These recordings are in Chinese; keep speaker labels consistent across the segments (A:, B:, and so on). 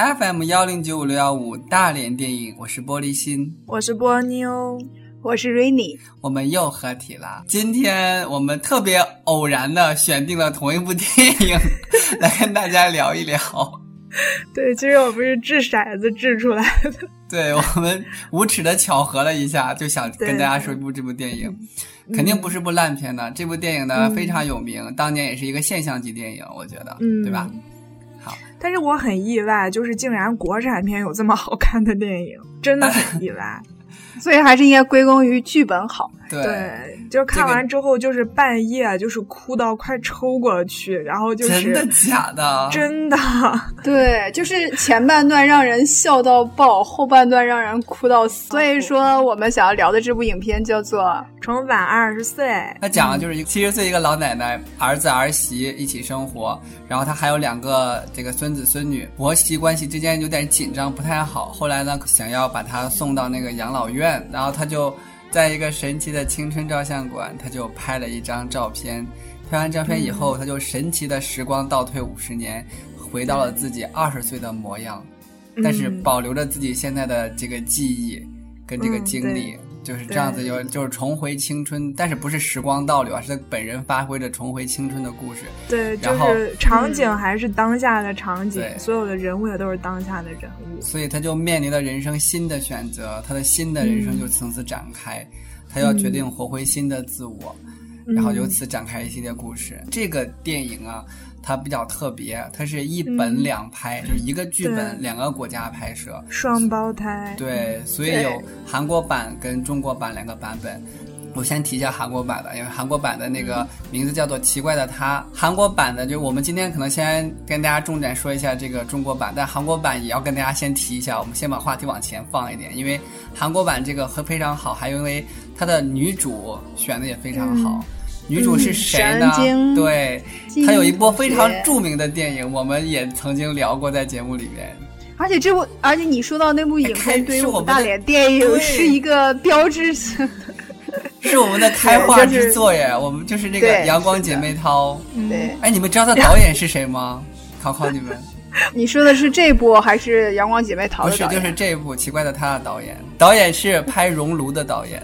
A: FM 幺零九五六幺五大连电影，我是玻璃心，
B: 我是波妞，
C: 我是 Rainy，
A: 我们又合体了。今天我们特别偶然的选定了同一部电影 来跟大家聊一聊。
B: 对，其实我们是掷骰子掷出来的。
A: 对我们无耻的巧合了一下，就想跟大家说一部这部电影，肯定不是部烂片呢。这部电影呢非常有名，当年也是一个现象级电影，我觉得，对吧？好，
B: 但是我很意外，就是竟然国产片有这么好看的电影，真的很意外。
C: 所以还是应该归功于剧本好。
A: 对，
B: 就看完之后就是半夜就是哭到快抽过去，然后就是
A: 真的假的？
B: 真的。
C: 对，就是前半段让人笑到爆，后半段让人哭到死。所以说，我们想要聊的这部影片叫做《
B: 重返二十岁》。
A: 它讲的就是一七十岁一个老奶奶，儿子儿媳一起生活，然后她还有两个这个孙子孙女，婆媳关系之间有点紧张，不太好。后来呢，想要把她送到那个养老院，然后她就。在一个神奇的青春照相馆，他就拍了一张照片。拍完照片以后，他就神奇的时光倒退五十年，回到了自己二十岁的模样，但是保留着自己现在的这个记忆跟这个经历。就是这样子，有就是重回青春，但是不是时光倒流啊，是他本人发挥着重回青春的故事。
B: 对，就是场景还是当下的场景，所有的人物也都是当下的人物。
A: 所以他就面临了人生新的选择，他的新的人生就从此展开，他要决定活回新的自我，然后由此展开一系列故事。这个电影啊。它比较特别，它是一本两拍，就是一个剧本两个国家拍摄，
B: 双胞胎。
A: 对，所以有韩国版跟中国版两个版本。我先提一下韩国版的，因为韩国版的那个名字叫做《奇怪的他》。韩国版的，就我们今天可能先跟大家重点说一下这个中国版，但韩国版也要跟大家先提一下。我们先把话题往前放一点，因为韩国版这个非常好，还因为它的女主选的也非常好。女主是谁呢？对，她有一部非常著名的电影，我们也曾经聊过在节目里面。
C: 而且这部，而且你说到那部影片，对于我们大连电影是一个标志性的，
A: 是我们的开化之作耶。我们就是那个《阳光姐妹淘》。
C: 对，
A: 哎，你们知道他导演是谁吗？考考你们。
C: 你说的是这部还是《阳光姐妹淘》？
A: 不是，就是这部《奇怪的他》的导演。导演是拍《熔炉》的导演。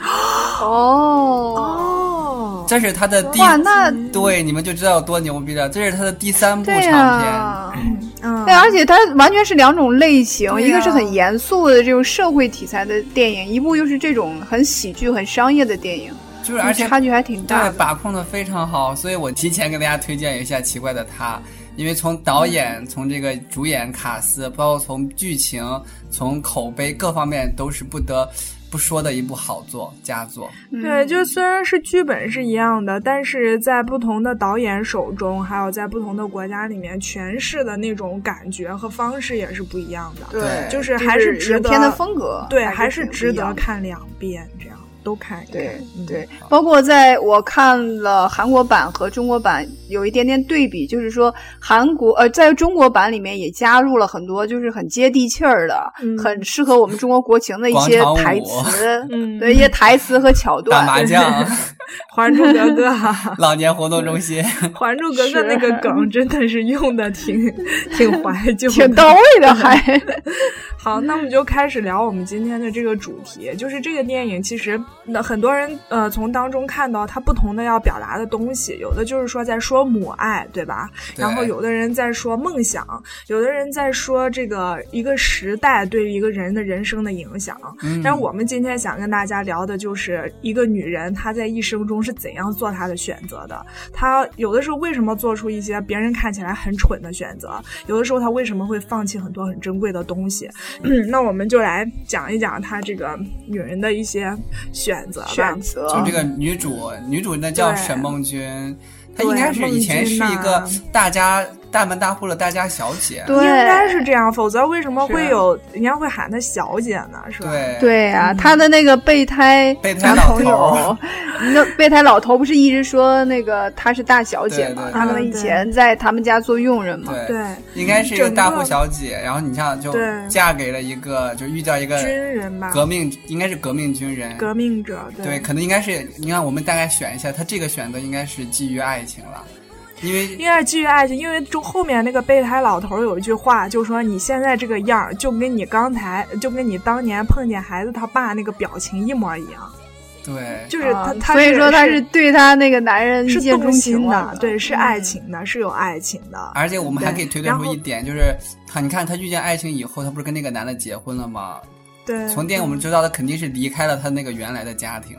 C: 哦
B: 哦，
A: 这是他的第
C: 哇，那
A: 对你们就知道有多牛逼了。这是他的第三部长片，
C: 嗯，对，而且它完全是两种类型，一个是很严肃的这种社会题材的电影，一部又是这种很喜剧、很商业的电影，
A: 就是而且
C: 差距还挺大，
A: 对，把控的非常好。所以我提前跟大家推荐一下《奇怪的他》，因为从导演、从这个主演卡斯，包括从剧情、从口碑各方面都是不得。不说的一部好作佳作，
B: 对，就虽然是剧本是一样的，但是在不同的导演手中，还有在不同的国家里面诠释的那种感觉和方式也是不一样的。
A: 对，
B: 就是还是值得
C: 片的风格，
B: 对，还是值得看两遍这样。都看
C: 对对，包括在我看了韩国版和中国版有一点点对比，就是说韩国呃，在中国版里面也加入了很多就是很接地气儿的，很适合我们中国国情的一些台词，嗯，对一些台词和桥段。
A: 打麻将，
B: 还珠格格，
A: 老年活动中心，
B: 还珠格格那个梗真的是用的挺挺怀旧，
C: 挺到位的，还
B: 好。那我们就开始聊我们今天的这个主题，就是这个电影其实。那很多人呃，从当中看到它不同的要表达的东西，有的就是说在说母爱，对吧？然后有的人在说梦想，有的人在说这个一个时代对于一个人的人生的影响。但是我们今天想跟大家聊的就是一个女人她在一生中是怎样做他的选择的。他有的时候为什么做出一些别人看起来很蠢的选择？有的时候他为什么会放弃很多很珍贵的东西？那我们就来讲一讲她这个女人的一些。选择
C: 选择，
A: 就这个女主，女主那叫沈梦君，她应该是以前是一个大家。大门大户的大家小姐，
C: 应
B: 该是这样，否则为什么会有人家会喊她小姐呢？是吧？
A: 对
C: 对呀，她的那个备胎备胎老友，那备胎老头不是一直说那个她是大小姐吗？他们以前在他们家做佣人嘛。
B: 对，
A: 应该是一个大户小姐，然后你像就嫁给了一个，就遇到一个
B: 军人吧，
A: 革命应该是革命军人，
B: 革命者。
A: 对，可能应该是你看我们大概选一下，他这个选择应该是基于爱情了。因为
B: 应该是基于爱情，因为中后面那个备胎老头有一句话，就说你现在这个样儿，就跟你刚才，就跟你当年碰见孩子他爸那个表情一模一样。
A: 对，
B: 就是他，他
C: 所以说他
B: 是
C: 对他那个男人
B: 是
C: 动
B: 心
C: 的，
B: 对，是爱情的，是有爱情的。
A: 而且我们还可以推断出一点，就是他，你看他遇见爱情以后，他不是跟那个男的结婚了吗？
B: 对，
A: 从电影我们知道，他肯定是离开了他那个原来的家庭，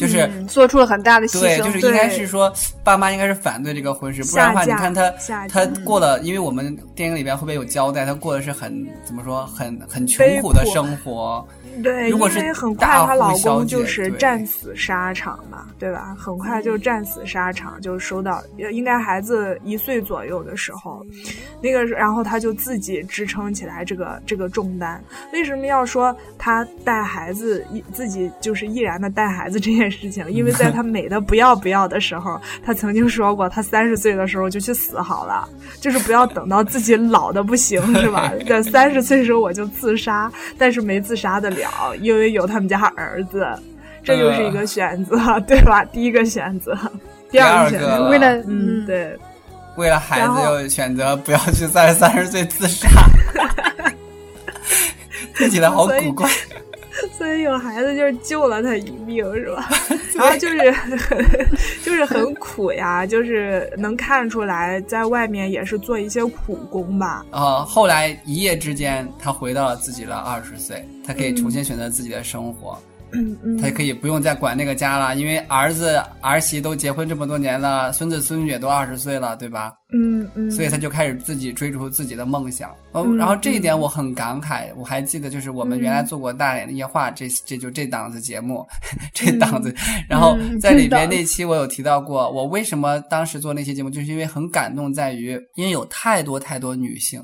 A: 就是
C: 做出了很大的牺牲。
A: 对，就是应该是说，爸妈应该是反对这个婚事，不然的话，你看他他过了，因为我们电影里边会不会有交代，他过的是很怎么说，很很穷苦的生活。
B: 对，
A: 因
B: 为很快她老公就是战死沙场嘛，对吧？很快就战死沙场，就收到，应该孩子一岁左右的时候，那个然后她就自己支撑起来这个这个重担。为什么要说她带孩子，自己就是毅然的带孩子这件事情？因为在他美的不要不要的时候，他曾经说过，他三十岁的时候就去死好了，就是不要等到自己老的不行，是吧？在三十岁的时候我就自杀，但是没自杀得了。因为有他们家儿子，这就是一个选择，对吧？第一个选择，第
A: 二
B: 个选择，为了嗯，对，
A: 为了孩子又选择不要去在三十岁自杀，听起来好古怪。
B: 所以有孩子就是救了他一命，是吧？然后就是 就是很苦呀，就是能看出来在外面也是做一些苦工吧。
A: 呃，后来一夜之间，他回到了自己的二十岁，他可以重新选择自己的生活。
B: 嗯嗯，
A: 他可以不用再管那个家了，因为儿子儿媳都结婚这么多年了，孙子孙女也都二十岁了，对吧？
B: 嗯嗯，
A: 所以他就开始自己追逐自己的梦想。嗯，然后这一点我很感慨，我还记得就是我们原来做过《大脸的夜话》，这这就这档子节目，这档子，然后在里边那期我有提到过，我为什么当时做那期节目，就是因为很感动，在于因为有太多太多女性。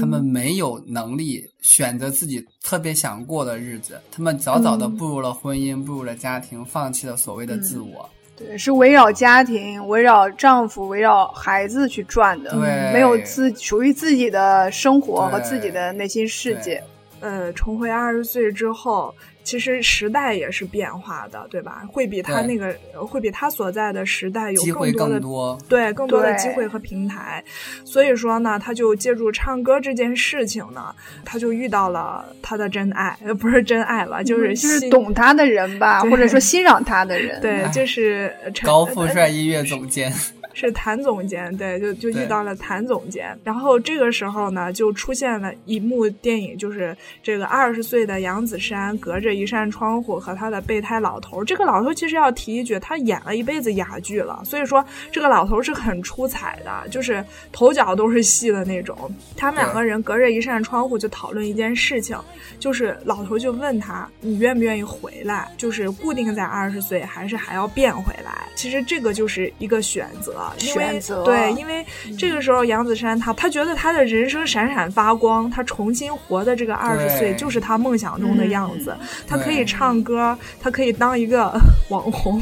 A: 他们没有能力选择自己特别想过的日子，他们早早的步入了婚姻，步入了家庭，放弃了所谓的自我。
C: 对，是围绕家庭、围绕丈夫、围绕孩子去转的，
A: 对，
C: 没有自属于自己的生活和自己的内心世界。
B: 呃，重回二十岁之后。其实时代也是变化的，对吧？会比他那个，会比他所在的时代有更多的对更多的机会和平台。所以说呢，他就借助唱歌这件事情呢，他就遇到了他的真爱，不是真爱了，就是
C: 就是懂他的人吧，或者说欣赏他的人。
B: 对，就是
A: 高富帅音乐总监。
B: 是谭总监，对，就就遇到了谭总监，然后这个时候呢，就出现了一幕电影，就是这个二十岁的杨子姗隔着一扇窗户和他的备胎老头。这个老头其实要提一句，他演了一辈子哑剧了，所以说这个老头是很出彩的，就是头脚都是戏的那种。他们两个人隔着一扇窗户就讨论一件事情，就是老头就问他，你愿不愿意回来？就是固定在二十岁，还是还要变回来？其实这个就是一个选择。
C: 选择。
B: 对，因为这个时候杨子姗她她觉得她的人生闪闪发光，她重新活的这个二十岁就是她梦想中的样子。她可以唱歌，她可以当一个 网红，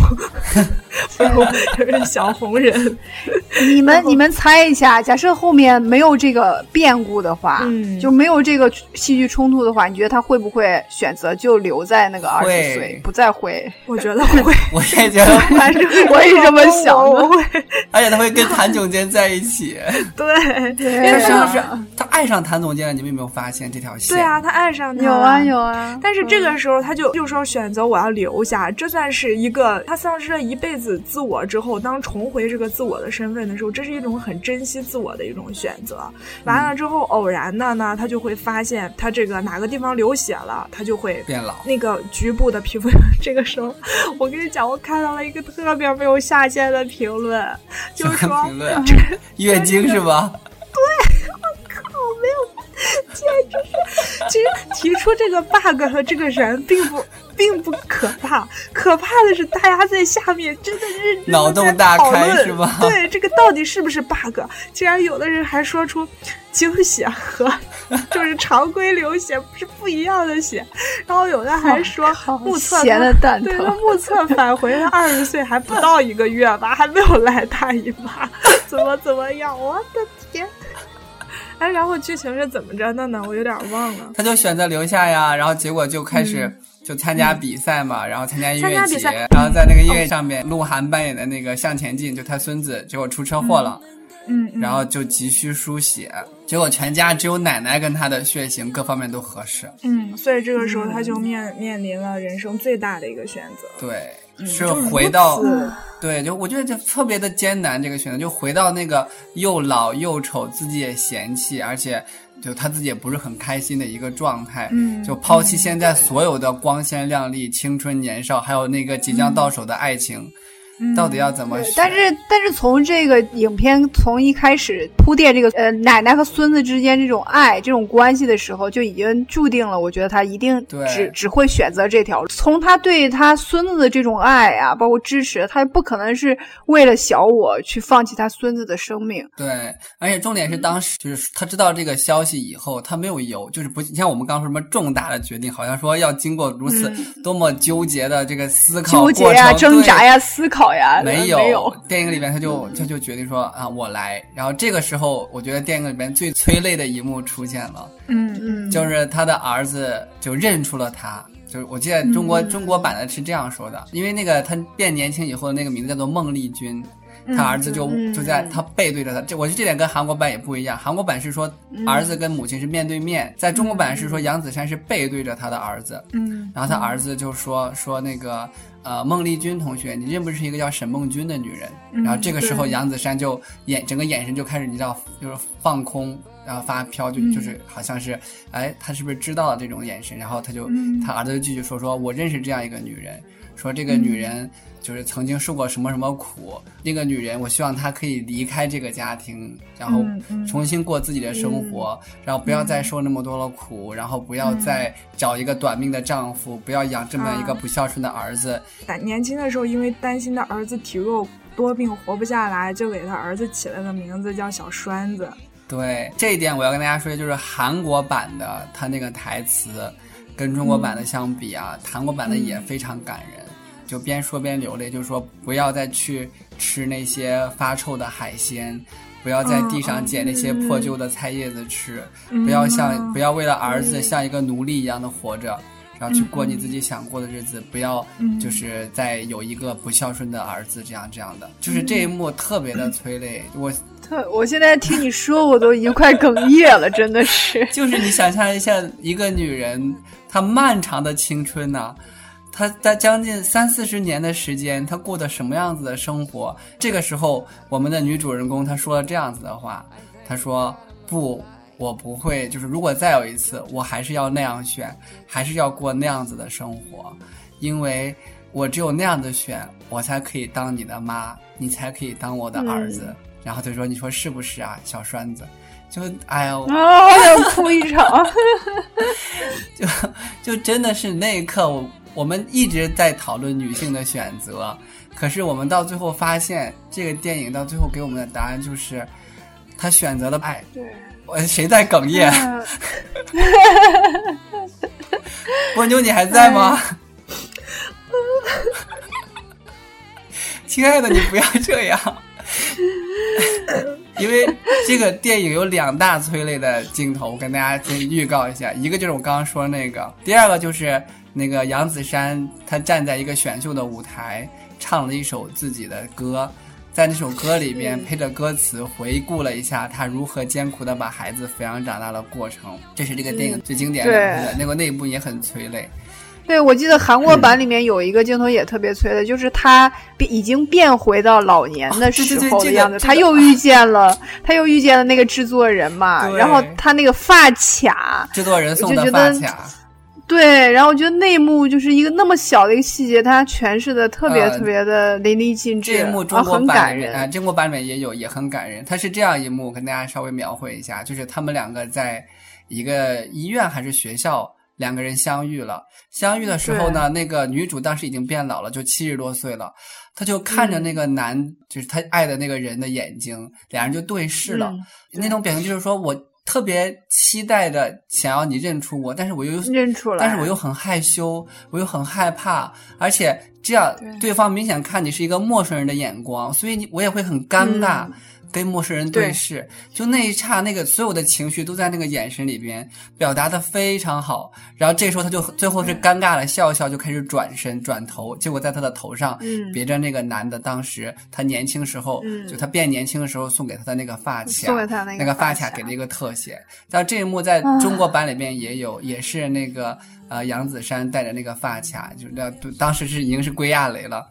B: 就是小红人。
C: 你们你们猜一下，假设后面没有这个变故的话，就没有这个戏剧冲突的话，你觉得他会不会选择就留在那个二十岁，不再回？
B: 我觉得会，
A: 我也觉得，
C: 反 正我也这么想的。
A: 而且他会跟谭总监在一起，
B: 对，
C: 对，
A: 是不是他爱上谭总监了？你们有没有发现这条线？
B: 对啊，他爱上他，
C: 有啊有啊。
B: 但是这个时候他就就说选择我要留下，这算是一个他丧失了一辈子自我之后，当重回这个自我的身份的时候，这是一种很珍惜自我的一种选择。完了之后，偶然的呢，他就会发现他这个哪个地方流血了，他就会
A: 变老。
B: 那个局部的皮肤，这个时候我跟你讲，我看到了一个特别没有下限的评论。就是说
A: 月经是吧？
B: 对，我靠，没有，简直是，其实提出这个 bug 的这个人并不并不可怕，可怕的是大家在下面真的认真
A: 脑洞大开是吧？
B: 对，这个到底是不是 bug？竟然有的人还说出。精血和 就是常规流血是不一样的血，然后有的还说目测对他目测返回他二十岁还不到一个月吧，还没有来大姨妈，怎么怎么样？我的天！哎，然后剧情是怎么着的呢？我有点忘了。
A: 他就选择留下呀，然后结果就开始就参加比赛嘛，然后参加音乐节，然后在那个音乐上面，鹿晗扮演的那个向前进，就他孙子，结果出车祸了。
B: 嗯，
A: 然后就急需输血，结果全家只有奶奶跟他的血型各方面都合适。
B: 嗯，所以这个时候他就面面临了人生最大的一个选择。
A: 对，是回到对，就我觉得就特别的艰难这个选择，就回到那个又老又丑，自己也嫌弃，而且就他自己也不是很开心的一个状态。
B: 嗯，
A: 就抛弃现在所有的光鲜亮丽、青春年少，还有那个即将到手的爱情。到底要怎么？
C: 但是但是从这个影片从一开始铺垫这个呃奶奶和孙子之间这种爱这种关系的时候，就已经注定了。我觉得他一定只只会选择这条路。从他对他孙子的这种爱啊，包括支持，他不可能是为了小我去放弃他孙子的生命。
A: 对，而且重点是当时就是他知道这个消息以后，他没有犹，就是不像我们刚说什么重大的决定，好像说要经过如此多么纠结的这个思考、
C: 纠结呀、挣扎呀、思考。
A: 没
C: 有，
A: 电影里面他就 他就决定说啊，我来。然后这个时候，我觉得电影里面最催泪的一幕出现了，
B: 嗯嗯，
A: 就是他的儿子就认出了他，就是我记得中国中国版的是这样说的，因为那个他变年轻以后的那个名字叫做孟丽君。他儿子就就在他背对着他，这我觉得这点跟韩国版也不一样。韩国版是说儿子跟母亲是面对面，在中国版是说杨子姗是背对着他的儿子。
B: 嗯，
A: 然后他儿子就说说那个呃孟丽君同学，你认不认识一个叫沈梦君的女人？然后这个时候杨子姗就眼整个眼神就开始你知道就是放空，然后发飘，就就是好像是哎他是不是知道了这种眼神？然后他就他儿子就继续说说我认识这样一个女人，说这个女人。就是曾经受过什么什么苦，那个女人，我希望她可以离开这个家庭，然后重新过自己的生活，然后不要再受那么多的苦，然后不要再找一个短命的丈夫，不要养这么一个不孝顺的儿子。
B: 年轻的时候，因为担心他儿子体弱多病活不下来，就给他儿子起了个名字叫小栓子。
A: 对这一点，我要跟大家说，就是韩国版的他那个台词，跟中国版的相比啊，韩国版的也非常感人。就边说边流泪，就说不要再去吃那些发臭的海鲜，不要在地上捡那些破旧的菜叶子吃，不要像不要为了儿子像一个奴隶一样的活着，然后去过你自己想过的日子，不要就是在有一个不孝顺的儿子这样这样的，就是这一幕特别的催泪。我
C: 特我现在听你说，我都已经快哽咽了，真的是。
A: 就是你想象一下，一个女人她漫长的青春呐。他在将近三四十年的时间，他过的什么样子的生活？这个时候，我们的女主人公她说了这样子的话，她说：“不，我不会，就是如果再有一次，我还是要那样选，还是要过那样子的生活，因为我只有那样子选，我才可以当你的妈，你才可以当我的儿子。”然后他说：“你说是不是啊，小栓子？”就哎呀，
C: 我，要哭一场，
A: 就就真的是那一刻我。我们一直在讨论女性的选择，可是我们到最后发现，这个电影到最后给我们的答案就是，她选择了爱。
C: 对，
A: 我谁在哽咽？波妞，你还在吗？亲爱的，你不要这样，因为这个电影有两大催泪的镜头，我跟大家先预告一下，一个就是我刚刚说那个，第二个就是。那个杨子姗，她站在一个选秀的舞台，唱了一首自己的歌，在那首歌里边配着歌词，回顾了一下她如何艰苦的把孩子抚养长大的过程。这是这个电影最经典的那个那部也很催泪。
C: 对，我记得韩国版里面有一个镜头也特别催的，就是他已经变回到老年的时候的样子，他又遇见了，他又遇见了那个制作人嘛，然后他那个发卡，
A: 制作人送的发卡。
C: 对，然后我觉得那一幕就是一个那么小的一个细节，他诠释的特别特别的淋漓尽致，
A: 这一幕中国版人啊，中国版里面也有，也很感人。它是这样一幕，跟大家稍微描绘一下，就是他们两个在一个医院还是学校，两个人相遇了。相遇的时候呢，那个女主当时已经变老了，就七十多岁了，她就看着那个男，就是她爱的那个人的眼睛，两人就对视了，那种表情就是说我。特别期待的想要你认出我，但是我又
C: 认出来，
A: 但是我又很害羞，我又很害怕，而且这样对方明显看你是一个陌生人的眼光，所以你我也会很尴尬。跟陌生人对视，就那一刹，那个所有的情绪都在那个眼神里边表达的非常好。然后这时候他就最后是尴尬的笑笑，就开始转身转头，结果在他的头上别着那个男的当时他年轻时候，就他变年轻的时候送给他的那个发卡，
C: 送给他
A: 那个发卡给了一个特写。但这一幕在中国版里边也有，也是那个呃杨子姗带着那个发卡，就那当时是已经是归亚蕾了。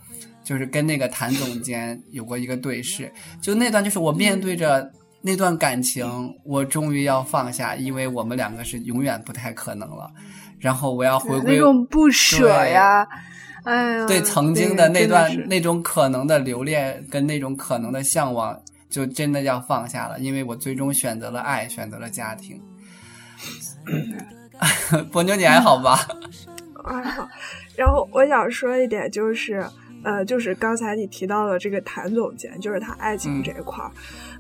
A: 就是跟那个谭总监有过一个对视，就那段就是我面对着那段感情，我终于要放下，因为我们两个是永远不太可能了。然后我要回归
C: 那种不舍呀，哎呀，
A: 对曾经的那段那种可能的留恋跟那种可能的向往，就真的要放下了，因为我最终选择了爱，选择了家庭。波妞，你还好吧？
B: 还好。然后我想说一点就是。呃，就是刚才你提到的这个谭总监，就是他爱情这一块儿，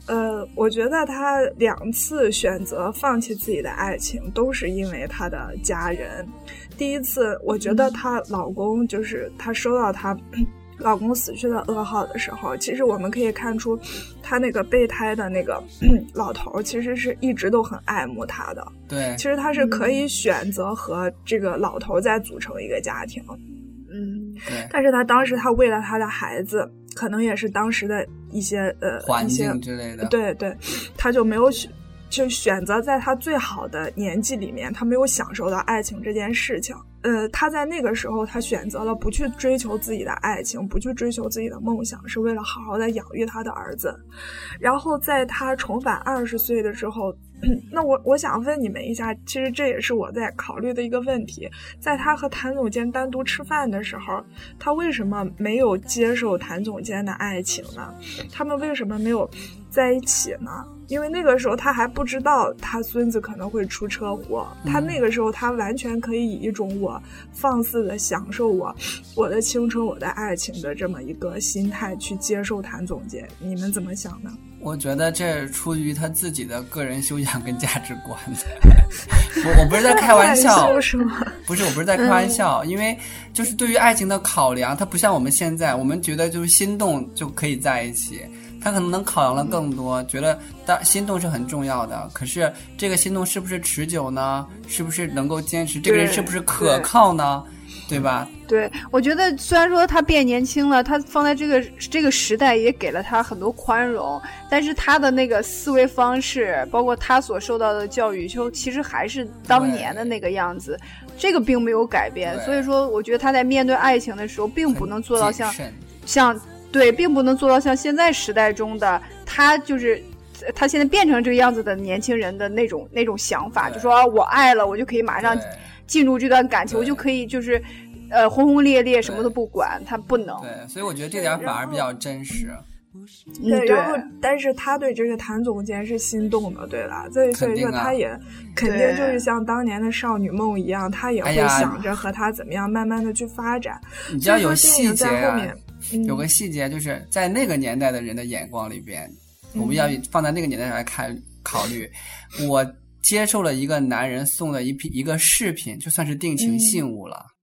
B: 呃，我觉得他两次选择放弃自己的爱情，都是因为他的家人。第一次，我觉得她老公就是她收到她 老公死去的噩耗的时候，其实我们可以看出，她那个备胎的那个 老头其实是一直都很爱慕她的。
A: 对，
B: 其实他是可以选择和这个老头再组成一个家庭。
C: 嗯，
B: 但是他当时他为了他的孩子，可能也是当时的一些呃
A: 环境之类的，
B: 对对，他就没有选，就选择在他最好的年纪里面，他没有享受到爱情这件事情。呃，他在那个时候，他选择了不去追求自己的爱情，不去追求自己的梦想，是为了好好的养育他的儿子。然后在他重返二十岁的时候，那我我想问你们一下，其实这也是我在考虑的一个问题，在他和谭总监单独吃饭的时候，他为什么没有接受谭总监的爱情呢？他们为什么没有在一起呢？因为那个时候他还不知道他孙子可能会出车祸，他那个时候他完全可以以一种我放肆的享受我我的青春我的爱情的这么一个心态去接受谭总监，你们怎么想呢？
A: 我觉得这出于他自己的个人修养跟价值观。我我不是在开玩笑，
B: 是吗？
A: 不是，我不是在开玩笑，因为就是对于爱情的考量，它不像我们现在，我们觉得就是心动就可以在一起。他可能能考量的更多，觉得当心动是很重要的。可是这个心动是不是持久呢？是不是能够坚持？这个人是不是可靠呢？对吧？
C: 对，我觉得虽然说他变年轻了，他放在这个这个时代也给了他很多宽容，但是他的那个思维方式，包括他所受到的教育，就其实还是当年的那个样子，这个并没有改变。所以说，我觉得他在面对爱情的时候，并不能做到像像。对，并不能做到像现在时代中的他，就是他现在变成这个样子的年轻人的那种那种想法，就说我爱了，我就可以马上进入这段感情，我就可以就是呃轰轰烈烈，什么都不管，他不能。
A: 对，所以我觉得这点反而比较真实。
B: 对，然后但是他对这个谭总监是心动的，对吧？所以所以说他也肯定就是像当年的少女梦一样，他也会想着和他怎么样慢慢的去发展。
A: 你知道有细节啊。有个细节，就是在那个年代的人的眼光里边，我们要放在那个年代来看考虑。我接受了一个男人送的一批一个饰品，就算是定情信物了。
B: 嗯，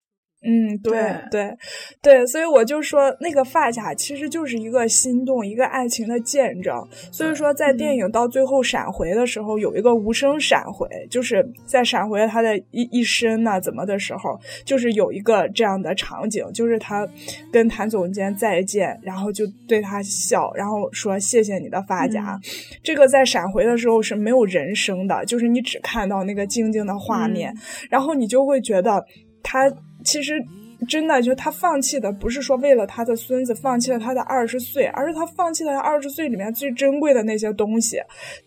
B: 对对对，所以我就说那个发卡其实就是一个心动，一个爱情的见证。所以说，在电影到最后闪回的时候，有一个无声闪回，就是在闪回他的一一生呢怎么的时候，就是有一个这样的场景，就是他跟谭总监再见，然后就对他笑，然后说谢谢你的发夹。这个在闪回的时候是没有人声的，就是你只看到那个静静的画面，然后你就会觉得他。其实，真的就他放弃的不是说为了他的孙子放弃了他的二十岁，而是他放弃了他二十岁里面最珍贵的那些东西，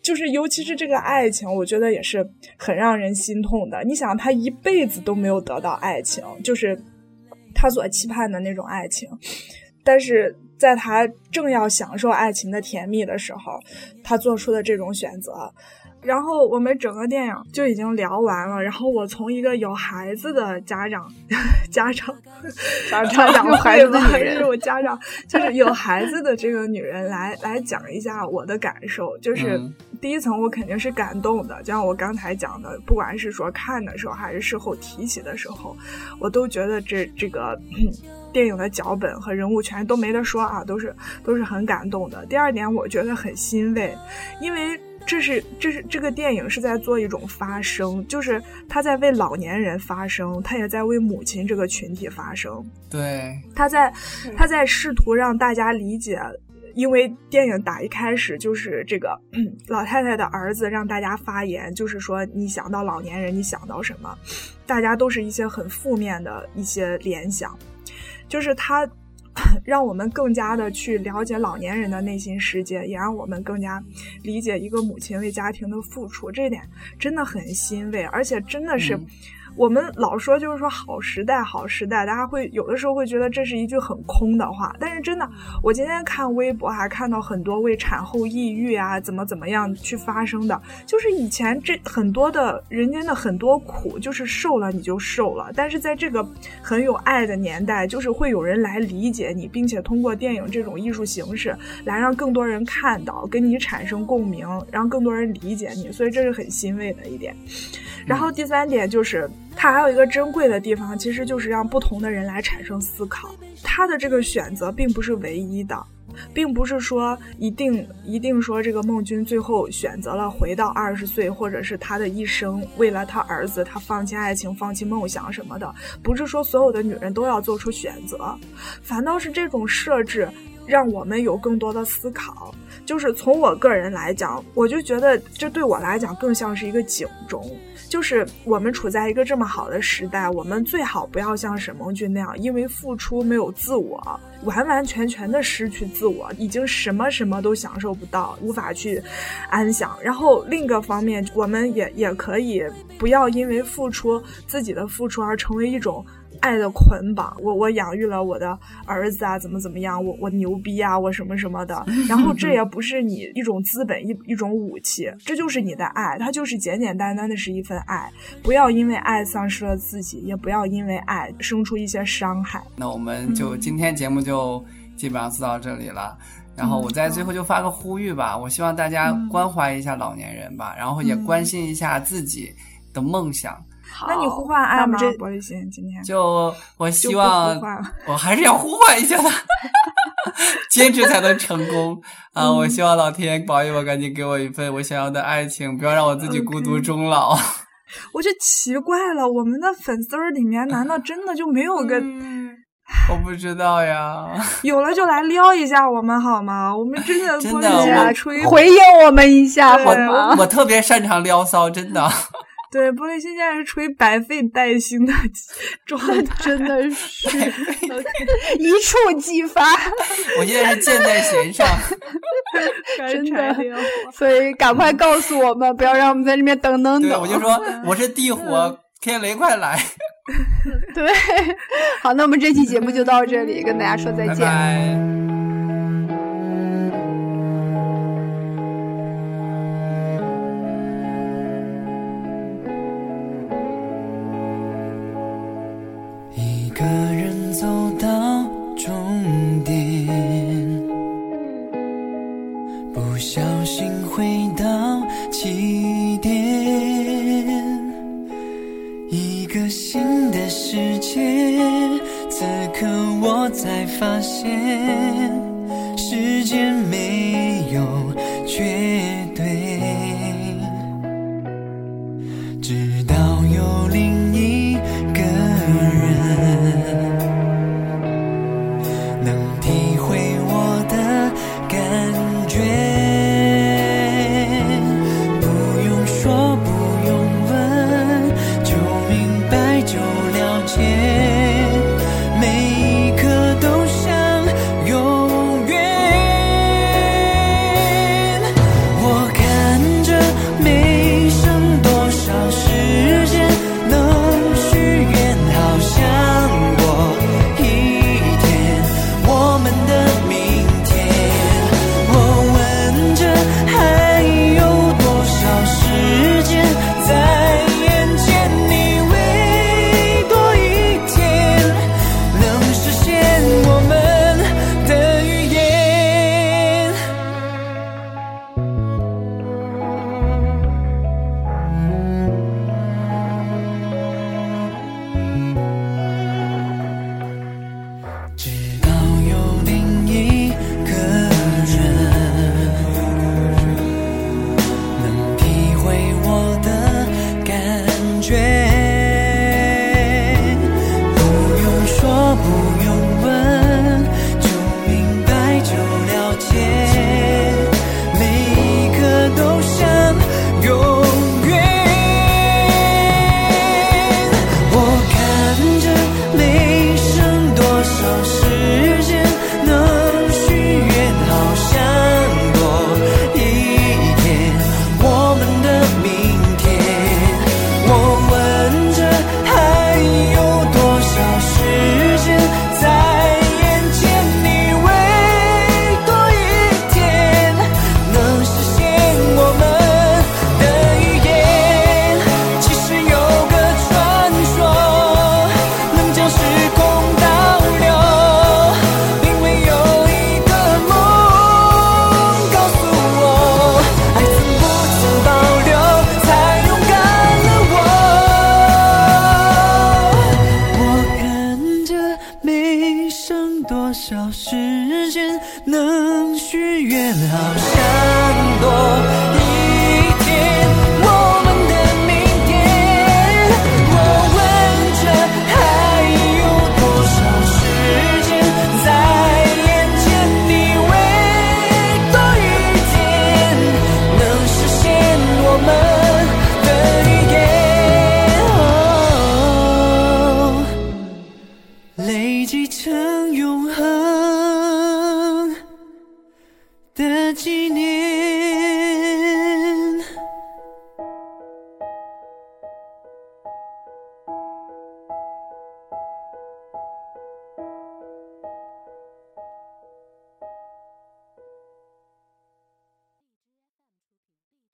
B: 就是尤其是这个爱情，我觉得也是很让人心痛的。你想，他一辈子都没有得到爱情，就是他所期盼的那种爱情，但是在他正要享受爱情的甜蜜的时候，他做出的这种选择。然后我们整个电影就已经聊完了。然后我从一个有孩子的家长，家长，
C: 家
B: 长
C: 有孩子的女人，
B: 是我家长，就是有孩子的这个女人来来讲一下我的感受。就是第一层，我肯定是感动的，就像我刚才讲的，不管是说看的时候，还是事后提起的时候，我都觉得这这个。电影的脚本和人物全都没得说啊，都是都是很感动的。第二点，我觉得很欣慰，因为这是这是这个电影是在做一种发声，就是他在为老年人发声，他也在为母亲这个群体发声。
A: 对，
B: 他在他在试图让大家理解，因为电影打一开始就是这个 老太太的儿子让大家发言，就是说你想到老年人，你想到什么？大家都是一些很负面的一些联想。就是他，让我们更加的去了解老年人的内心世界，也让我们更加理解一个母亲为家庭的付出。这点真的很欣慰，而且真的是。我们老说就是说好时代，好时代，大家会有的时候会觉得这是一句很空的话，但是真的，我今天看微博还看到很多为产后抑郁啊，怎么怎么样去发声的，就是以前这很多的人间的很多苦，就是受了你就受了，但是在这个很有爱的年代，就是会有人来理解你，并且通过电影这种艺术形式来让更多人看到，跟你产生共鸣，让更多人理解你，所以这是很欣慰的一点。然后第三点就是。它还有一个珍贵的地方，其实就是让不同的人来产生思考。他的这个选择并不是唯一的，并不是说一定一定说这个孟君最后选择了回到二十岁，或者是他的一生为了他儿子，他放弃爱情、放弃梦想什么的。不是说所有的女人都要做出选择，反倒是这种设置让我们有更多的思考。就是从我个人来讲，我就觉得这对我来讲更像是一个警钟。就是我们处在一个这么好的时代，我们最好不要像沈梦君那样，因为付出没有自我，完完全全的失去自我，已经什么什么都享受不到，无法去安享。然后另一个方面，我们也也可以不要因为付出自己的付出而成为一种。爱的捆绑，我我养育了我的儿子啊，怎么怎么样，我我牛逼啊，我什么什么的。然后这也不是你一种资本一一种武器，这就是你的爱，它就是简简单单的是一份爱。不要因为爱丧失了自己，也不要因为爱生出一些伤害。
A: 那我们就今天节目就基本上做到这里了。然后我在最后就发个呼吁吧，我希望大家关怀一下老年人吧，然后也关心一下自己的梦想。
B: 那你呼唤爱吗？玻璃心，今天
A: 就我希望，我还是要呼唤一下他，坚持才能成功 啊！我希望老天保佑我，赶紧给我一份我想要的爱情，不要让我自己孤独终老。
B: 我就奇怪了，我们的粉丝里面难道真的就没有个？
A: 我不知道呀。
B: 有了就来撩一下我们好吗？我们真的
A: 真的
C: 回应我们一下好吗？
A: 我特别擅长撩骚，真的。
B: 对，玻璃心现在是处于百废待兴的 状态，
C: 真的是 一触即发。
A: 我现在是箭在弦上，
C: 真的，所以赶快告诉我们，不要让我们在这边等等等。
A: 我就说我是地火，天雷快来。
C: 对，好，那我们这期节目就到这里，跟大家说再见。
D: 我才发现时间没时间能许愿，好像多一。